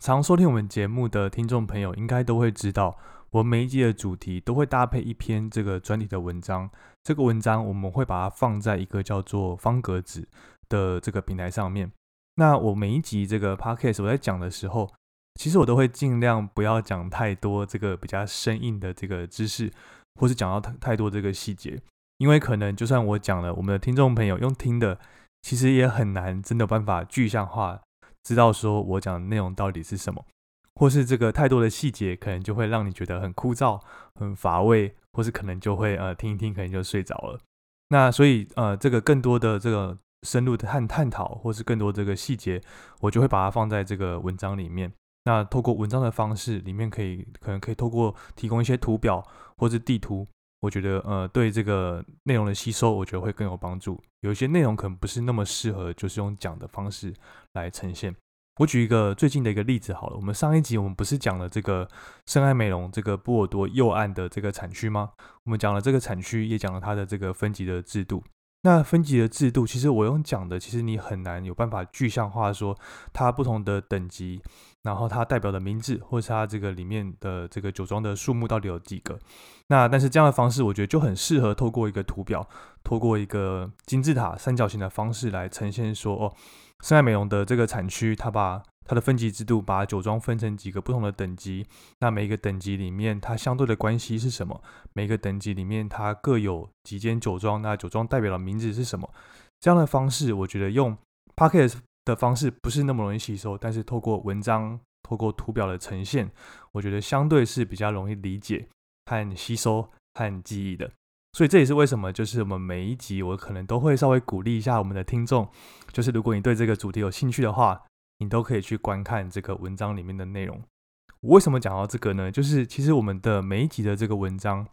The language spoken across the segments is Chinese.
常收听我们节目的听众朋友应该都会知道，我每一集的主题都会搭配一篇这个专题的文章。这个文章我们会把它放在一个叫做方格子的这个平台上面。那我每一集这个 podcast 我在讲的时候，其实我都会尽量不要讲太多这个比较生硬的这个知识，或是讲到太太多这个细节。因为可能就算我讲了，我们的听众朋友用听的，其实也很难真的有办法具象化，知道说我讲的内容到底是什么，或是这个太多的细节，可能就会让你觉得很枯燥、很乏味，或是可能就会呃听一听，可能就睡着了。那所以呃这个更多的这个深入的探探讨，或是更多这个细节，我就会把它放在这个文章里面。那透过文章的方式，里面可以可能可以透过提供一些图表或是地图。我觉得，呃，对这个内容的吸收，我觉得会更有帮助。有一些内容可能不是那么适合，就是用讲的方式来呈现。我举一个最近的一个例子好了，我们上一集我们不是讲了这个深爱美容这个波尔多右岸的这个产区吗？我们讲了这个产区，也讲了它的这个分级的制度。那分级的制度，其实我用讲的，其实你很难有办法具象化说它不同的等级，然后它代表的名字，或是它这个里面的这个酒庄的数目到底有几个。那但是这样的方式，我觉得就很适合透过一个图表，透过一个金字塔三角形的方式来呈现说，哦，深爱美容的这个产区，它把它的分级制度，把酒庄分成几个不同的等级。那每一个等级里面，它相对的关系是什么？每一个等级里面，它各有几间酒庄，那酒庄代表的名字是什么？这样的方式，我觉得用 p a c k e t 的方式不是那么容易吸收，但是透过文章，透过图表的呈现，我觉得相对是比较容易理解和吸收和记忆的。所以这也是为什么，就是我们每一集我可能都会稍微鼓励一下我们的听众，就是如果你对这个主题有兴趣的话，你都可以去观看这个文章里面的内容。我为什么讲到这个呢？就是其实我们的每一集的这个文章，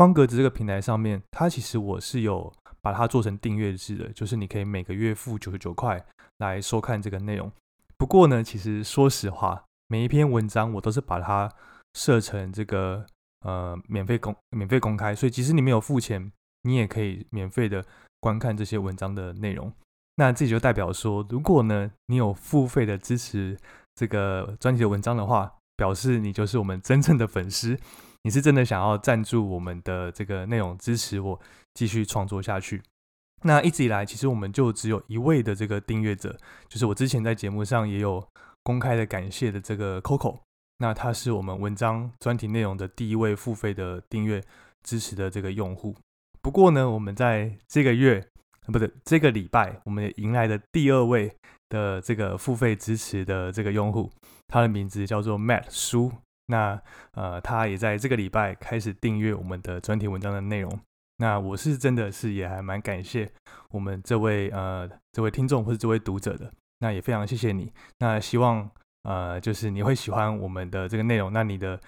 方格子这个平台上面，它其实我是有把它做成订阅制的，就是你可以每个月付九十九块来收看这个内容。不过呢，其实说实话，每一篇文章我都是把它设成这个。呃，免费公免费公开，所以即使你没有付钱，你也可以免费的观看这些文章的内容。那这就代表说，如果呢你有付费的支持这个专辑的文章的话，表示你就是我们真正的粉丝，你是真的想要赞助我们的这个内容，支持我继续创作下去。那一直以来，其实我们就只有一位的这个订阅者，就是我之前在节目上也有公开的感谢的这个 Coco。那他是我们文章专题内容的第一位付费的订阅支持的这个用户。不过呢，我们在这个月，不对，这个礼拜，我们迎来的第二位的这个付费支持的这个用户，他的名字叫做 Matt 苏。那呃，他也在这个礼拜开始订阅我们的专题文章的内容。那我是真的是也还蛮感谢我们这位呃这位听众或者这位读者的。那也非常谢谢你。那希望。呃，就是你会喜欢我们的这个内容，那你的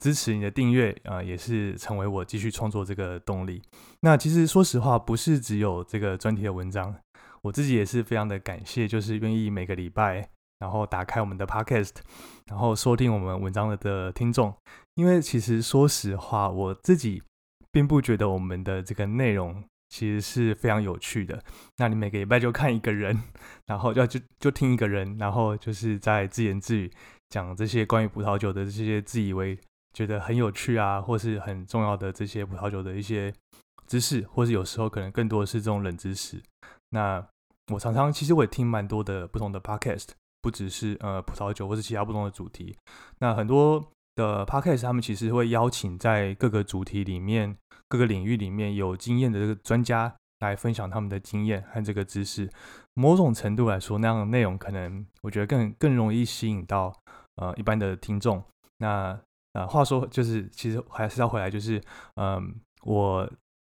支持、你的订阅啊，也是成为我继续创作这个动力。那其实说实话，不是只有这个专题的文章，我自己也是非常的感谢，就是愿意每个礼拜然后打开我们的 Podcast，然后收听我们文章的听众。因为其实说实话，我自己并不觉得我们的这个内容。其实是非常有趣的。那你每个礼拜就看一个人，然后要就就听一个人，然后就是在自言自语讲这些关于葡萄酒的这些自以为觉得很有趣啊，或是很重要的这些葡萄酒的一些知识，或是有时候可能更多的是这种冷知识。那我常常其实我也听蛮多的不同的 podcast，不只是呃葡萄酒或是其他不同的主题。那很多。的 podcast，他们其实会邀请在各个主题里面、各个领域里面有经验的这个专家来分享他们的经验和这个知识。某种程度来说，那样的内容可能我觉得更更容易吸引到呃一般的听众。那呃，话说就是其实还是要回来，就是嗯，我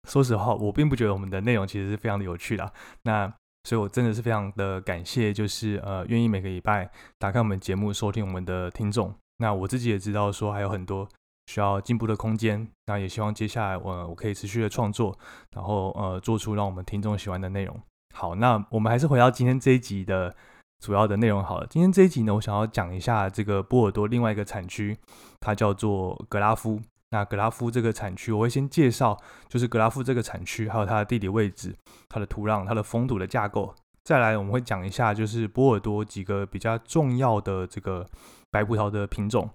说实话，我并不觉得我们的内容其实是非常的有趣的。那所以我真的是非常的感谢，就是呃愿意每个礼拜打开我们节目收听我们的听众。那我自己也知道说还有很多需要进步的空间，那也希望接下来我我可以持续的创作，然后呃做出让我们听众喜欢的内容。好，那我们还是回到今天这一集的主要的内容好了。今天这一集呢，我想要讲一下这个波尔多另外一个产区，它叫做格拉夫。那格拉夫这个产区，我会先介绍，就是格拉夫这个产区，还有它的地理位置、它的土壤、它的风土的架构。再来，我们会讲一下，就是波尔多几个比较重要的这个。白葡萄的品种，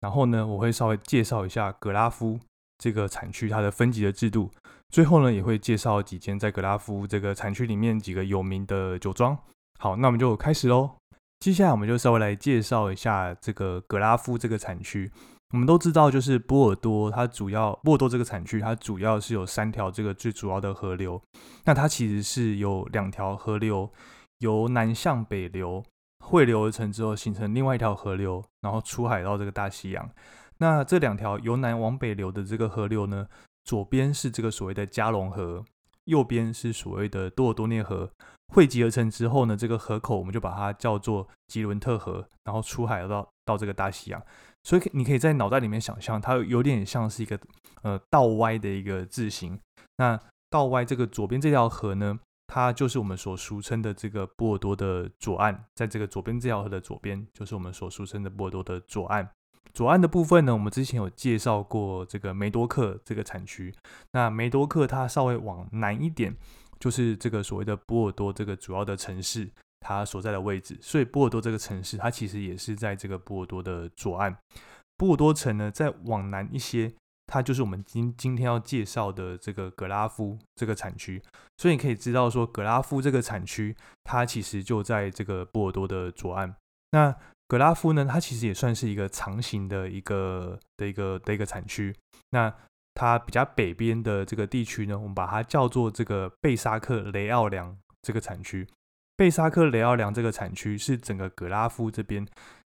然后呢，我会稍微介绍一下格拉夫这个产区它的分级的制度。最后呢，也会介绍几间在格拉夫这个产区里面几个有名的酒庄。好，那我们就开始喽。接下来我们就稍微来介绍一下这个格拉夫这个产区。我们都知道，就是波尔多，它主要波尔多这个产区，它主要是有三条这个最主要的河流。那它其实是有两条河流由南向北流。汇流而成之后，形成另外一条河流，然后出海到这个大西洋。那这两条由南往北流的这个河流呢，左边是这个所谓的加隆河，右边是所谓的多尔多涅河。汇集而成之后呢，这个河口我们就把它叫做吉伦特河，然后出海到到这个大西洋。所以你可以在脑袋里面想象，它有点像是一个呃倒歪的一个字形。那倒歪这个左边这条河呢？它就是我们所俗称的这个波尔多的左岸，在这个左边这条河的左边，就是我们所俗称的波尔多的左岸。左岸的部分呢，我们之前有介绍过这个梅多克这个产区。那梅多克它稍微往南一点，就是这个所谓的波尔多这个主要的城市它所在的位置。所以波尔多这个城市，它其实也是在这个波尔多的左岸。波尔多城呢，再往南一些。它就是我们今今天要介绍的这个格拉夫这个产区，所以你可以知道说，格拉夫这个产区，它其实就在这个波尔多的左岸。那格拉夫呢，它其实也算是一个长形的一个的一个的一个产区。那它比较北边的这个地区呢，我们把它叫做这个贝沙克雷奥良这个产区。贝沙克雷奥良这个产区是整个格拉夫这边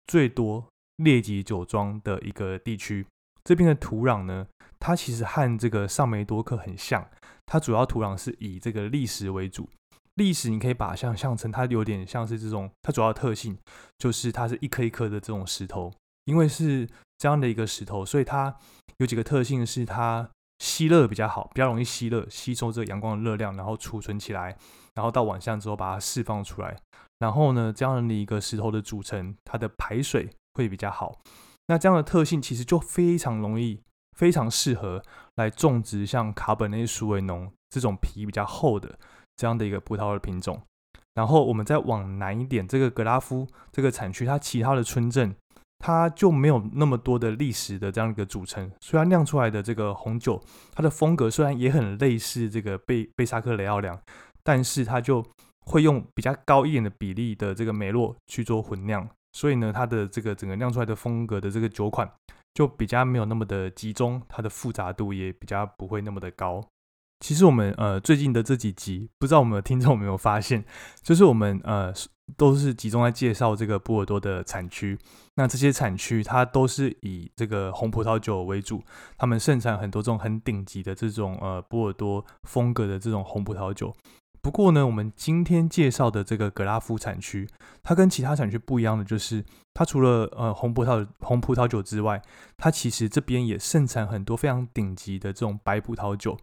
最多列级酒庄的一个地区。这边的土壤呢，它其实和这个上梅多克很像，它主要土壤是以这个砾石为主。砾石你可以把它想象成它有点像是这种，它主要特性就是它是一颗一颗的这种石头，因为是这样的一个石头，所以它有几个特性是它吸热比较好，比较容易吸热，吸收这个阳光的热量，然后储存起来，然后到晚上之后把它释放出来。然后呢，这样的一个石头的组成，它的排水会比较好。那这样的特性其实就非常容易、非常适合来种植像卡本内苏维农这种皮比较厚的这样的一个葡萄的品种。然后我们再往南一点，这个格拉夫这个产区，它其他的村镇它就没有那么多的历史的这样一个组成，虽然酿出来的这个红酒，它的风格虽然也很类似这个贝贝萨克雷奥良，但是它就会用比较高一点的比例的这个梅洛去做混酿。所以呢，它的这个整个酿出来的风格的这个酒款就比较没有那么的集中，它的复杂度也比较不会那么的高。其实我们呃最近的这几集，不知道我们的听众有没有发现，就是我们呃都是集中在介绍这个波尔多的产区。那这些产区它都是以这个红葡萄酒为主，他们盛产很多这种很顶级的这种呃波尔多风格的这种红葡萄酒。不过呢，我们今天介绍的这个格拉夫产区，它跟其他产区不一样的就是，它除了呃红葡萄红葡萄酒之外，它其实这边也盛产很多非常顶级的这种白葡萄酒。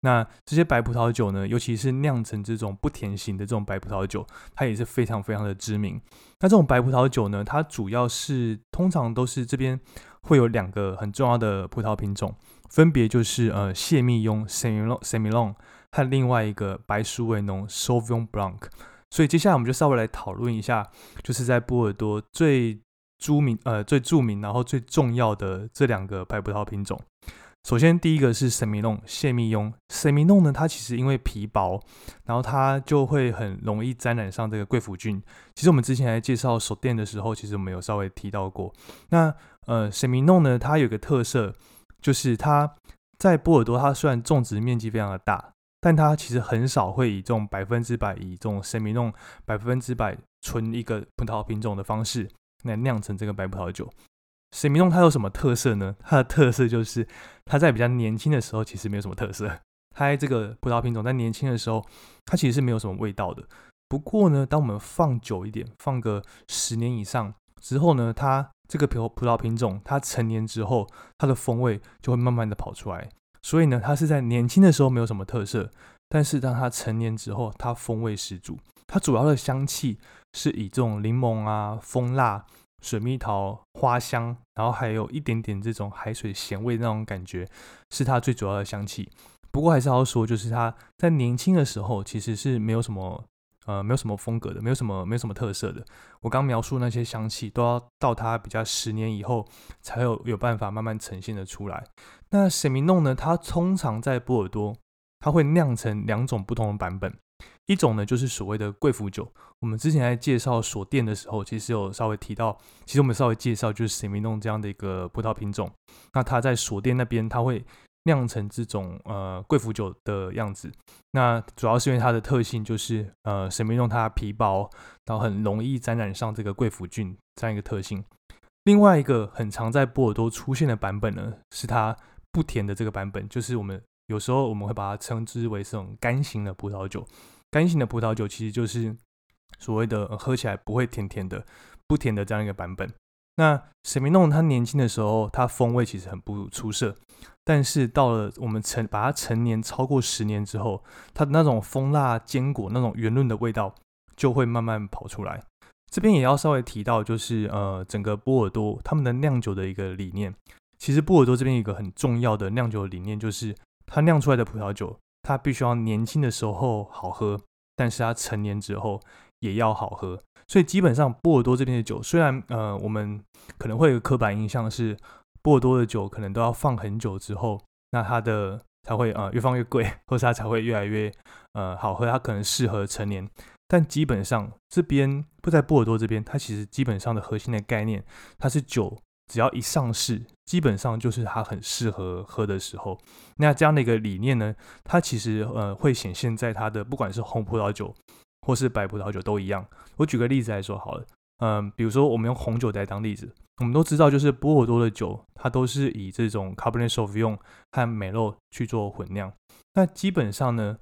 那这些白葡萄酒呢，尤其是酿成这种不甜型的这种白葡萄酒，它也是非常非常的知名。那这种白葡萄酒呢，它主要是通常都是这边会有两个很重要的葡萄品种，分别就是呃谢密雍 （Semillon）、Semillon。和另外一个白苏维农 Sauvignon Blanc，所以接下来我们就稍微来讨论一下，就是在波尔多最著名、呃最著名，然后最重要的这两个白葡萄品种。首先，第一个是神明弄谢密用。神明弄呢，它其实因为皮薄，然后它就会很容易沾染上这个贵腐菌。其实我们之前在介绍手电的时候，其实我们有稍微提到过。那呃，神明弄呢，它有个特色，就是它在波尔多，它虽然种植面积非常的大，但它其实很少会以这种百分之百以这种神明弄百分之百纯一个葡萄品种的方式来酿成这个白葡萄酒。神明弄它有什么特色呢？它的特色就是它在比较年轻的时候其实没有什么特色。它这个葡萄品种在年轻的时候，它其实是没有什么味道的。不过呢，当我们放久一点，放个十年以上之后呢，它这个葡葡萄品种它成年之后，它的风味就会慢慢的跑出来。所以呢，它是在年轻的时候没有什么特色，但是当它成年之后，它风味十足。它主要的香气是以这种柠檬啊、蜂蜡。水蜜桃花香，然后还有一点点这种海水咸味那种感觉，是它最主要的香气。不过还是要说，就是它在年轻的时候其实是没有什么呃没有什么风格的，没有什么没有什么特色的。我刚描述那些香气，都要到它比较十年以后才有有办法慢慢呈现的出来。那神明弄呢？它通常在波尔多，它会酿成两种不同的版本。一种呢，就是所谓的贵腐酒。我们之前在介绍锁店的时候，其实有稍微提到，其实我们稍微介绍就是神明弄这样的一个葡萄品种。那它在锁店那边，它会酿成这种呃贵腐酒的样子。那主要是因为它的特性就是呃神明用它皮薄，然后很容易沾染上这个贵腐菌这样一个特性。另外一个很常在波尔多出现的版本呢，是它不甜的这个版本，就是我们有时候我们会把它称之为这种干型的葡萄酒。干型的葡萄酒其实就是所谓的喝起来不会甜甜的、不甜的这样一个版本。那神明弄他年轻的时候，它风味其实很不出色，但是到了我们成把它成年超过十年之后，它的那种蜂蜡坚果那种圆润的味道就会慢慢跑出来。这边也要稍微提到，就是呃整个波尔多他们的酿酒的一个理念。其实波尔多这边一个很重要的酿酒理念就是，它酿出来的葡萄酒。它必须要年轻的时候好喝，但是它成年之后也要好喝。所以基本上波尔多这边的酒，虽然呃我们可能会有刻板印象是波尔多的酒可能都要放很久之后，那它的才会呃越放越贵，或是它才会越来越呃好喝。它可能适合成年，但基本上这边不在波尔多这边，它其实基本上的核心的概念，它是酒。只要一上市，基本上就是它很适合喝的时候。那这样的一个理念呢，它其实呃会显现在它的不管是红葡萄酒或是白葡萄酒都一样。我举个例子来说好了，嗯，比如说我们用红酒来当例子，我们都知道就是波尔多的酒，它都是以这种 Cabernet Sauvignon 和美洛去做混酿。那基本上呢，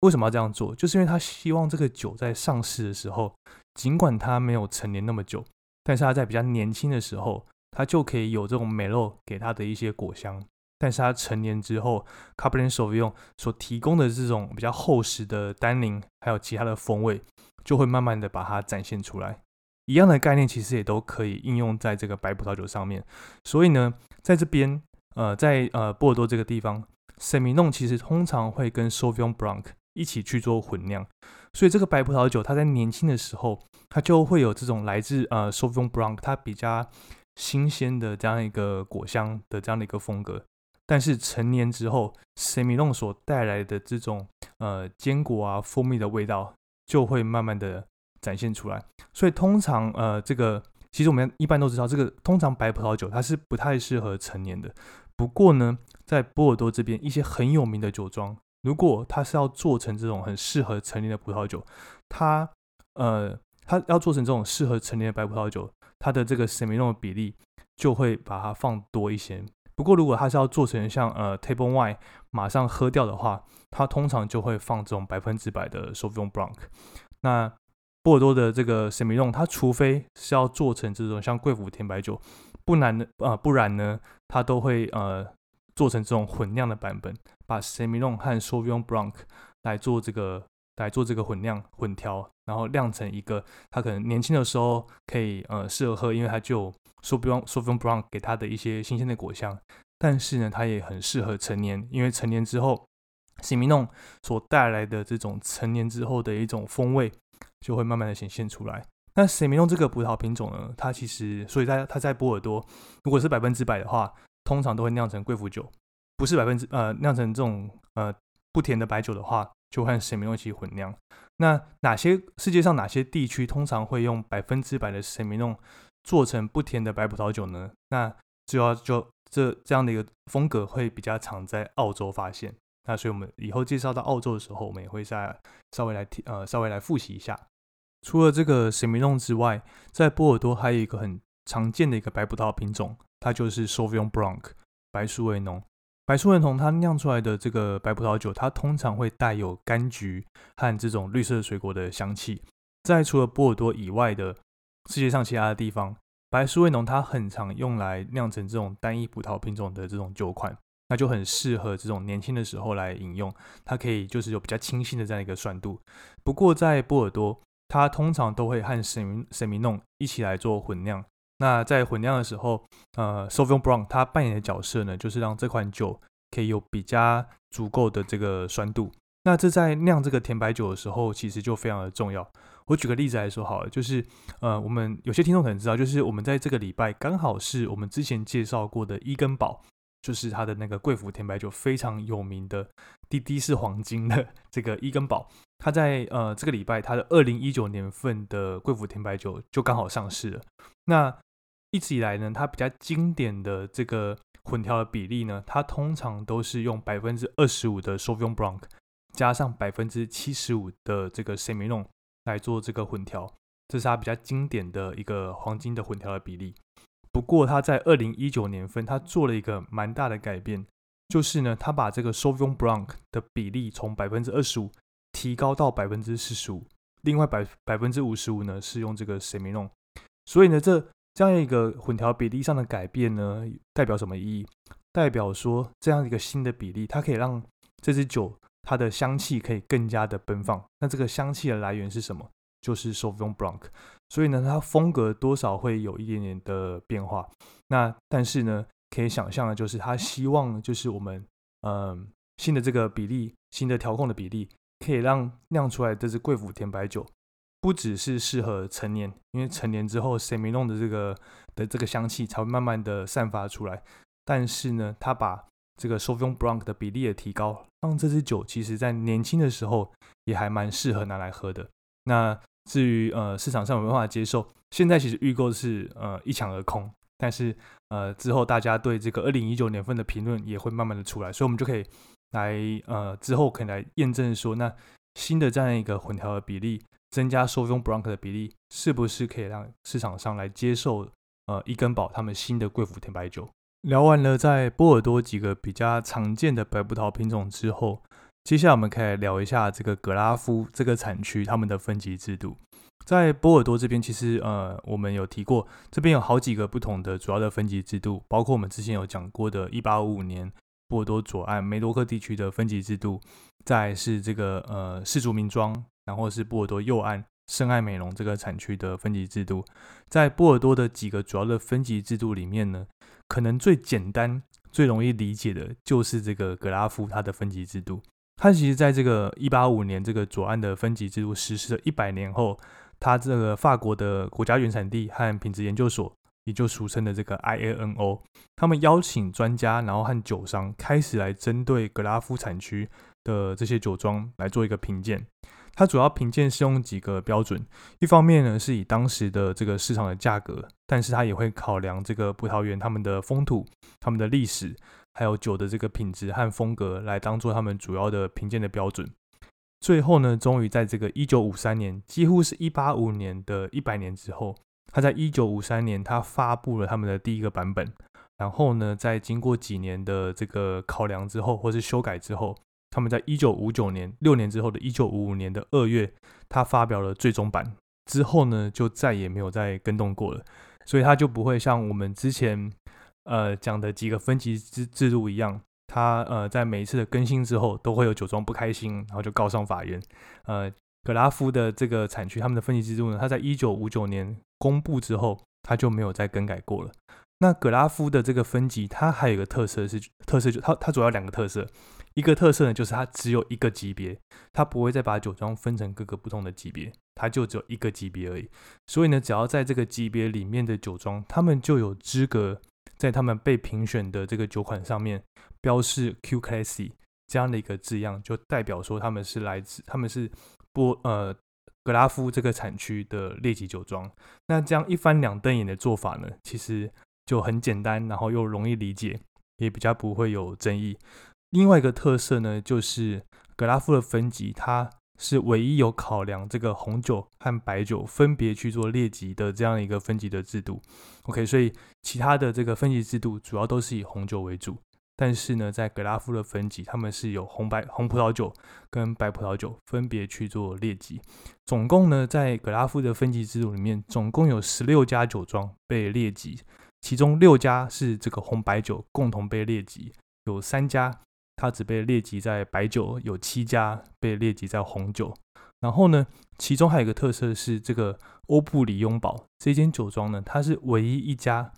为什么要这样做？就是因为他希望这个酒在上市的时候，尽管它没有陈年那么久，但是它在比较年轻的时候。它就可以有这种美肉给它的一些果香，但是它成年之后，Cabernet Sauvignon 所提供的这种比较厚实的单宁，还有其他的风味，就会慢慢的把它展现出来。一样的概念其实也都可以应用在这个白葡萄酒上面。所以呢，在这边，呃，在呃波尔多这个地方，Semillon 其实通常会跟 s a u v i o n Blanc 一起去做混酿。所以这个白葡萄酒它在年轻的时候，它就会有这种来自呃 s a u v i o n Blanc 它比较。新鲜的这样一个果香的这样的一个风格，但是成年之后，n 米弄所带来的这种呃坚果啊、蜂蜜的味道就会慢慢的展现出来。所以通常呃这个其实我们一般都知道，这个通常白葡萄酒它是不太适合成年的。不过呢，在波尔多这边一些很有名的酒庄，如果它是要做成这种很适合成年的葡萄酒，它呃它要做成这种适合成年的白葡萄酒。它的这个神明弄的比例就会把它放多一些。不过，如果它是要做成像呃 table wine 马上喝掉的话，它通常就会放这种百分之百的 s o u v i g n Blanc。那波尔多的这个神明弄，它除非是要做成这种像贵腐甜白酒，不然呢，呃，不然呢，它都会呃做成这种混酿的版本，把神明弄和 s o u v i g n Blanc 来做这个。来做这个混酿混调，然后酿成一个他可能年轻的时候可以呃适合喝，因为它就说不用说不用不让给他的一些新鲜的果香，但是呢，它也很适合成年，因为成年之后，西米弄所带来的这种成年之后的一种风味就会慢慢的显现出来。那西米弄这个葡萄品种呢，它其实所以在它在波尔多，如果是百分之百的话，通常都会酿成贵腐酒。不是百分之呃酿成这种呃不甜的白酒的话，就和神明弄一起混酿。那哪些世界上哪些地区通常会用百分之百的神明弄做成不甜的白葡萄酒呢？那就要就这这样的一个风格会比较常在澳洲发现。那所以我们以后介绍到澳洲的时候，我们也会再稍微来提呃稍微来复习一下。除了这个神明弄之外，在波尔多还有一个很常见的一个白葡萄品种，它就是 Sauvignon Blanc 白苏维农。白苏维农它酿出来的这个白葡萄酒，它通常会带有柑橘和这种绿色水果的香气。在除了波尔多以外的世界上其他的地方，白苏维农它很常用来酿成这种单一葡萄品种的这种酒款，那就很适合这种年轻的时候来饮用。它可以就是有比较清新的这样一个酸度。不过在波尔多，它通常都会和神明神明弄一起来做混酿。那在混酿的时候，呃，Sauvignon Blanc 它扮演的角色呢，就是让这款酒可以有比较足够的这个酸度。那这在酿这个甜白酒的时候，其实就非常的重要。我举个例子来说好了，就是呃，我们有些听众可能知道，就是我们在这个礼拜刚好是我们之前介绍过的伊根堡，就是它的那个贵府甜白酒非常有名的滴滴是黄金的这个伊根堡，它在呃这个礼拜它的二零一九年份的贵府甜白酒就刚好上市了。那一直以来呢，它比较经典的这个混调的比例呢，它通常都是用百分之二十五的 Sauvignon Blanc 加上百分之七十五的这个 Semillon 来做这个混调，这是它比较经典的一个黄金的混调的比例。不过它在二零一九年份，它做了一个蛮大的改变，就是呢，它把这个 Sauvignon Blanc 的比例从百分之二十五提高到百分之四十五，另外百百分之五十五呢是用这个 Semillon，所以呢这。这样一个混调比例上的改变呢，代表什么意义？代表说这样一个新的比例，它可以让这支酒它的香气可以更加的奔放。那这个香气的来源是什么？就是 Sauvignon Blanc。所以呢，它风格多少会有一点点的变化。那但是呢，可以想象的就是，他希望就是我们嗯新的这个比例，新的调控的比例，可以让酿出来这支贵府甜白酒。不只是适合成年，因为成年之后 s e m i n o n 的这个的这个香气才会慢慢的散发出来。但是呢，它把这个 Sauvignon Blanc 的比例也提高，让这支酒其实在年轻的时候也还蛮适合拿来喝的。那至于呃市场上有没有办法接受，现在其实预购是呃一抢而空，但是呃之后大家对这个二零一九年份的评论也会慢慢的出来，所以我们就可以来呃之后可以来验证说，那新的这样一个混调的比例。增加 Sauvignon Blanc 的比例，是不是可以让市场上来接受？呃，伊根堡他们新的贵府甜白酒。聊完了在波尔多几个比较常见的白葡萄品种之后，接下来我们可以聊一下这个格拉夫这个产区他们的分级制度。在波尔多这边，其实呃，我们有提过，这边有好几个不同的主要的分级制度，包括我们之前有讲过的1855年波尔多左岸梅多克地区的分级制度，再是这个呃氏族名庄。然后是波尔多右岸圣爱美容这个产区的分级制度，在波尔多的几个主要的分级制度里面呢，可能最简单、最容易理解的就是这个格拉夫它的分级制度。它其实在这个一八五年这个左岸的分级制度实施了一百年后，它这个法国的国家原产地和品质研究所，也就俗称的这个 IANO，他们邀请专家，然后和酒商开始来针对格拉夫产区的这些酒庄来做一个评鉴。它主要评鉴是用几个标准，一方面呢是以当时的这个市场的价格，但是它也会考量这个葡萄园他们的风土、他们的历史，还有酒的这个品质和风格来当做他们主要的评鉴的标准。最后呢，终于在这个一九五三年，几乎是一八五年的一百年之后，他在一九五三年他发布了他们的第一个版本，然后呢，在经过几年的这个考量之后，或是修改之后。他们在一九五九年六年之后的一九五五年的二月，他发表了最终版之后呢，就再也没有再更动过了，所以他就不会像我们之前呃讲的几个分级制制度一样，他呃在每一次的更新之后，都会有酒庄不开心，然后就告上法院。呃，格拉夫的这个产区，他们的分级制度呢，他在一九五九年公布之后，他就没有再更改过了。那格拉夫的这个分级，它还有一个特色是特色就它它主要两个特色。一个特色呢，就是它只有一个级别，它不会再把酒庄分成各个不同的级别，它就只有一个级别而已。所以呢，只要在这个级别里面的酒庄，他们就有资格在他们被评选的这个酒款上面标示 Q Classy 这样的一个字样，就代表说他们是来自他们是波呃格拉夫这个产区的列级酒庄。那这样一翻两瞪眼的做法呢，其实就很简单，然后又容易理解，也比较不会有争议。另外一个特色呢，就是格拉夫的分级，它是唯一有考量这个红酒和白酒分别去做列级的这样一个分级的制度。OK，所以其他的这个分级制度主要都是以红酒为主，但是呢，在格拉夫的分级，他们是有红白红葡萄酒跟白葡萄酒分别去做列级。总共呢，在格拉夫的分级制度里面，总共有十六家酒庄被列级，其中六家是这个红白酒共同被列级，有三家。它只被列级在白酒，有七家被列级在红酒。然后呢，其中还有一个特色是，这个欧布里雍堡这间酒庄呢，它是唯一一家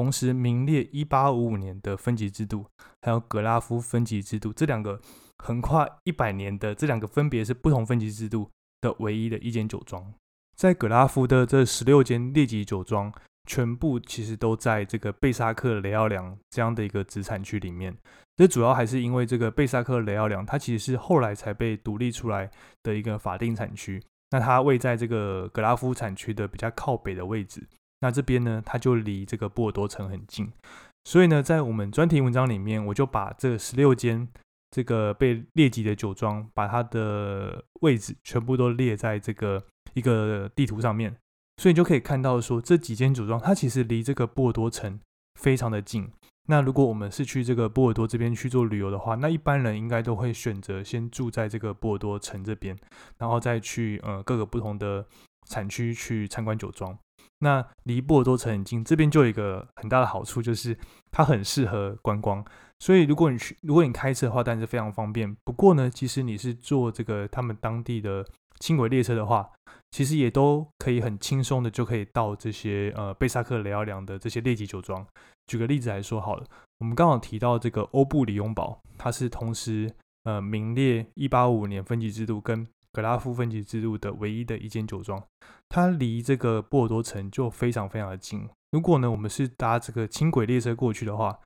同时名列一八五五年的分级制度，还有格拉夫分级制度这两个横跨一百年的这两个分别是不同分级制度的唯一的一间酒庄。在格拉夫的这十六间列级酒庄。全部其实都在这个贝萨克雷奥良这样的一个子产区里面。这主要还是因为这个贝萨克雷奥良，它其实是后来才被独立出来的一个法定产区。那它位在这个格拉夫产区的比较靠北的位置。那这边呢，它就离这个波尔多城很近。所以呢，在我们专题文章里面，我就把这十六间这个被列级的酒庄，把它的位置全部都列在这个一个地图上面。所以就可以看到，说这几间酒庄，它其实离这个波尔多城非常的近。那如果我们是去这个波尔多这边去做旅游的话，那一般人应该都会选择先住在这个波尔多城这边，然后再去呃各个不同的产区去参观酒庄。那离波尔多城很近，这边就有一个很大的好处，就是它很适合观光。所以如果你去，如果你开车的话，当然是非常方便。不过呢，其实你是坐这个他们当地的轻轨列车的话，其实也都可以很轻松的就可以到这些呃贝萨克雷奥良的这些列级酒庄。举个例子来说好了，我们刚好提到这个欧布里永堡，它是同时呃名列一八五五年分级制度跟格拉夫分级制度的唯一的一间酒庄，它离这个波尔多城就非常非常的近。如果呢我们是搭这个轻轨列车过去的话，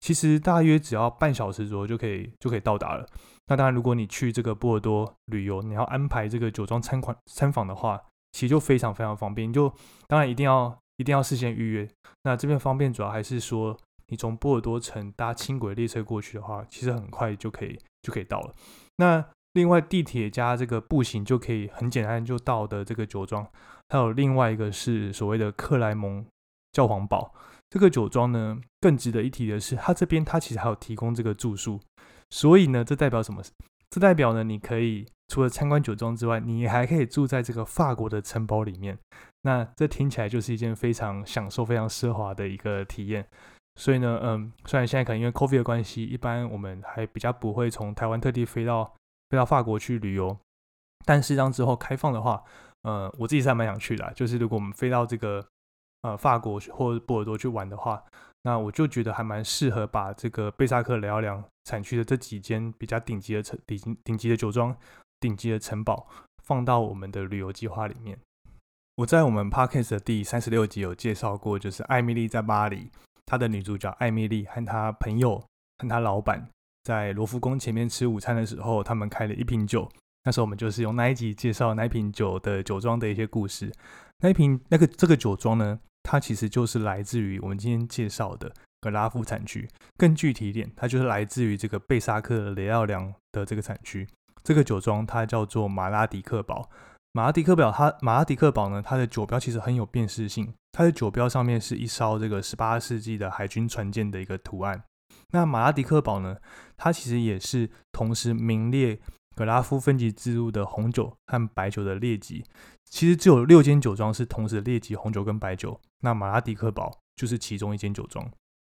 其实大约只要半小时左右就可以就可以到达了。那当然，如果你去这个波尔多旅游，你要安排这个酒庄参观参访的话，其实就非常非常方便。就当然一定要一定要事先预约。那这边方便主要还是说，你从波尔多城搭轻轨列车过去的话，其实很快就可以就可以到了。那另外地铁加这个步行就可以很简单就到的这个酒庄，还有另外一个是所谓的克莱蒙教皇堡这个酒庄呢，更值得一提的是，它这边它其实还有提供这个住宿。所以呢，这代表什么？这代表呢，你可以除了参观酒庄之外，你还可以住在这个法国的城堡里面。那这听起来就是一件非常享受、非常奢华的一个体验。所以呢，嗯，虽然现在可能因为 COVID 的关系，一般我们还比较不会从台湾特地飞到飞到法国去旅游，但是当之后开放的话，呃，我自己是还蛮想去的。就是如果我们飞到这个呃法国或波尔多去玩的话。那我就觉得还蛮适合把这个贝萨克雷奥良产区的这几间比较顶级的城顶顶级的酒庄、顶级的城堡放到我们的旅游计划里面。我在我们 podcast 的第三十六集有介绍过，就是艾米丽在巴黎，她的女主角艾米丽和她朋友和她老板在罗浮宫前面吃午餐的时候，他们开了一瓶酒。那时候我们就是用那一集介绍那一瓶酒的酒庄的一些故事。那一瓶那个这个酒庄呢？它其实就是来自于我们今天介绍的格拉夫产区，更具体一点，它就是来自于这个贝萨克雷奥良的这个产区。这个酒庄它叫做马拉迪克堡。马拉迪克堡，它马拉迪克堡呢，它的酒标其实很有辨识性。它的酒标上面是一艘这个十八世纪的海军船舰的一个图案。那马拉迪克堡呢，它其实也是同时名列格拉夫分级制度的红酒和白酒的列级。其实只有六间酒庄是同时列级红酒跟白酒，那马拉迪克堡就是其中一间酒庄。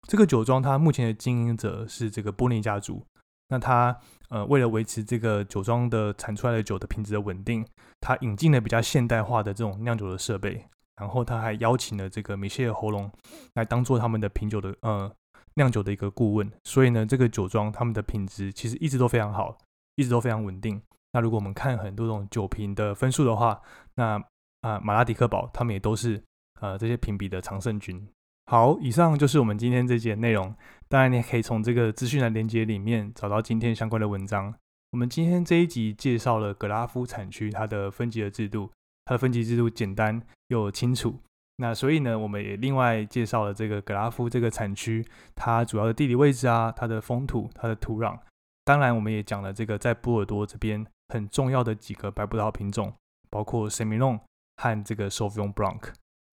这个酒庄它目前的经营者是这个波尼家族。那他呃为了维持这个酒庄的产出来的酒的品质的稳定，他引进了比较现代化的这种酿酒的设备，然后他还邀请了这个米歇尔喉咙来当做他们的品酒的呃酿酒的一个顾问。所以呢，这个酒庄他们的品质其实一直都非常好，一直都非常稳定。那如果我们看很多种酒瓶的分数的话，那啊马拉迪克堡他们也都是呃这些评比的常胜军。好，以上就是我们今天这节内容。当然，你也可以从这个资讯栏连接里面找到今天相关的文章。我们今天这一集介绍了格拉夫产区它的分级的制度，它的分级制度简单又清楚。那所以呢，我们也另外介绍了这个格拉夫这个产区它主要的地理位置啊，它的风土、它的土壤。当然，我们也讲了这个在波尔多这边很重要的几个白葡萄品种，包括 s e m i l o n 和这个 Sauvignon Blanc。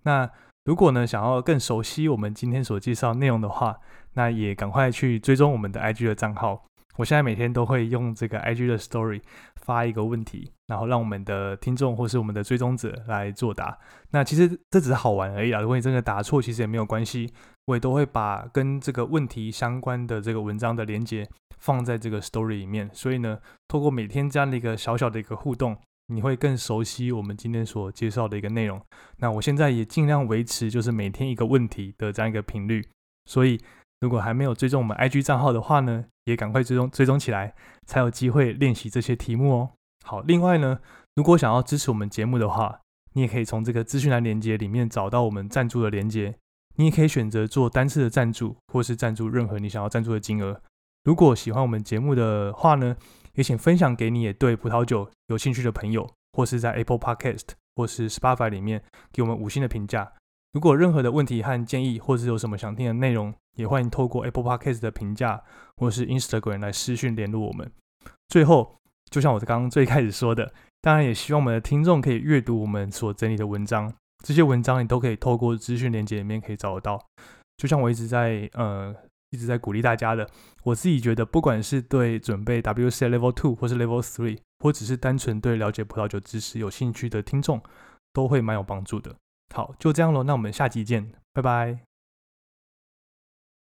那如果呢，想要更熟悉我们今天所介绍内容的话，那也赶快去追踪我们的 IG 的账号。我现在每天都会用这个 IG 的 Story 发一个问题，然后让我们的听众或是我们的追踪者来作答。那其实这只是好玩而已啊，如果你真的答错，其实也没有关系，我也都会把跟这个问题相关的这个文章的连接放在这个 Story 里面。所以呢，透过每天这样的一个小小的一个互动。你会更熟悉我们今天所介绍的一个内容。那我现在也尽量维持就是每天一个问题的这样一个频率。所以如果还没有追踪我们 IG 账号的话呢，也赶快追踪追踪起来，才有机会练习这些题目哦。好，另外呢，如果想要支持我们节目的话，你也可以从这个资讯栏链接里面找到我们赞助的链接。你也可以选择做单次的赞助，或是赞助任何你想要赞助的金额。如果喜欢我们节目的话呢？也请分享给你也对葡萄酒有兴趣的朋友，或是在 Apple Podcast 或是 Spotify 里面给我们五星的评价。如果任何的问题和建议，或是有什么想听的内容，也欢迎透过 Apple Podcast 的评价或是 Instagram 来私讯联络我们。最后，就像我刚刚最开始说的，当然也希望我们的听众可以阅读我们所整理的文章，这些文章你都可以透过资讯连接里面可以找得到。就像我一直在呃。一直在鼓励大家的，我自己觉得，不管是对准备 WC Level Two 或是 Level Three，或只是单纯对了解葡萄酒知识有兴趣的听众，都会蛮有帮助的。好，就这样喽，那我们下期见，拜拜。